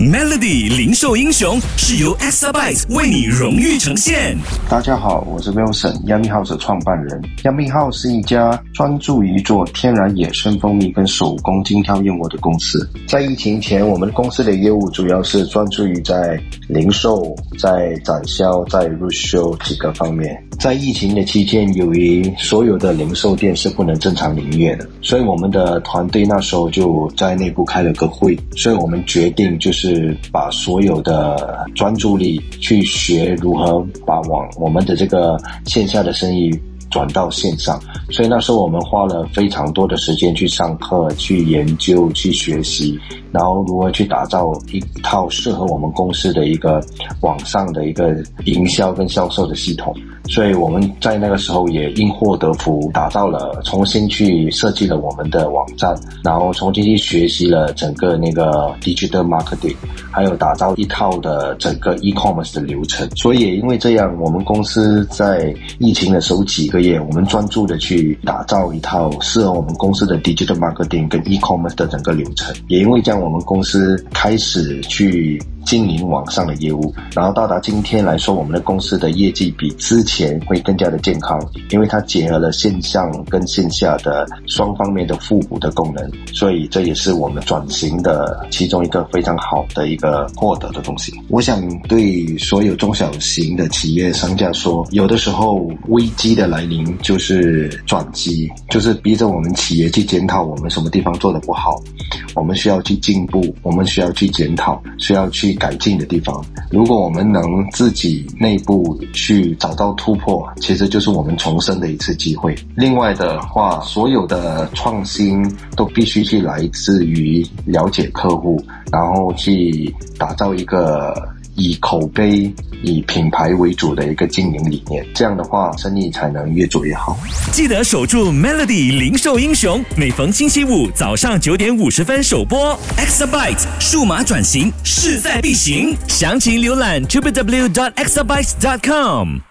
Melody 零售英雄是由 Exabyte 为你荣誉呈现。大家好，我是 Wilson，Yummy House 的创办人。Yummy House 是一家专注于做天然野生蜂蜜跟手工精挑燕窝的公司。在疫情前，我们公司的业务主要是专注于在零售、在展销、在入修几个方面。在疫情的期间，由于所有的零售店是不能正常营业的，所以我们的团队那时候就在内部开了个会，所以我们决定就是是把所有的专注力去学如何把网我们的这个线下的生意转到线上，所以那时候我们花了非常多的时间去上课、去研究、去学习，然后如何去打造一套适合我们公司的一个网上的一个营销跟销售的系统。所以我们在那个时候也因祸得福，打造了重新去设计了我们的网站，然后重新去学习了整个那个 digital marketing，还有打造一套的整个 e-commerce 的流程。所以也因为这样，我们公司在疫情的时候几个月，我们专注的去打造一套适合我们公司的 digital marketing 跟 e-commerce 的整个流程。也因为这样，我们公司开始去。经营网上的业务，然后到达今天来说，我们的公司的业绩比之前会更加的健康，因为它结合了线上跟线下的双方面的互补的功能，所以这也是我们转型的其中一个非常好的一个获得的东西。我想对所有中小型的企业商家说，有的时候危机的来临就是转机，就是逼着我们企业去检讨我们什么地方做的不好，我们需要去进步，我们需要去检讨，需要去。改进的地方，如果我们能自己内部去找到突破，其实就是我们重生的一次机会。另外的话，所有的创新都必须去来自于了解客户，然后去打造一个。以口碑、以品牌为主的一个经营理念，这样的话，生意才能越做越好。记得守住 Melody 零售英雄，每逢星期五早上九点五十分首播。Exabyte 数码转型势在必行，详情浏览 www.exabyte.com。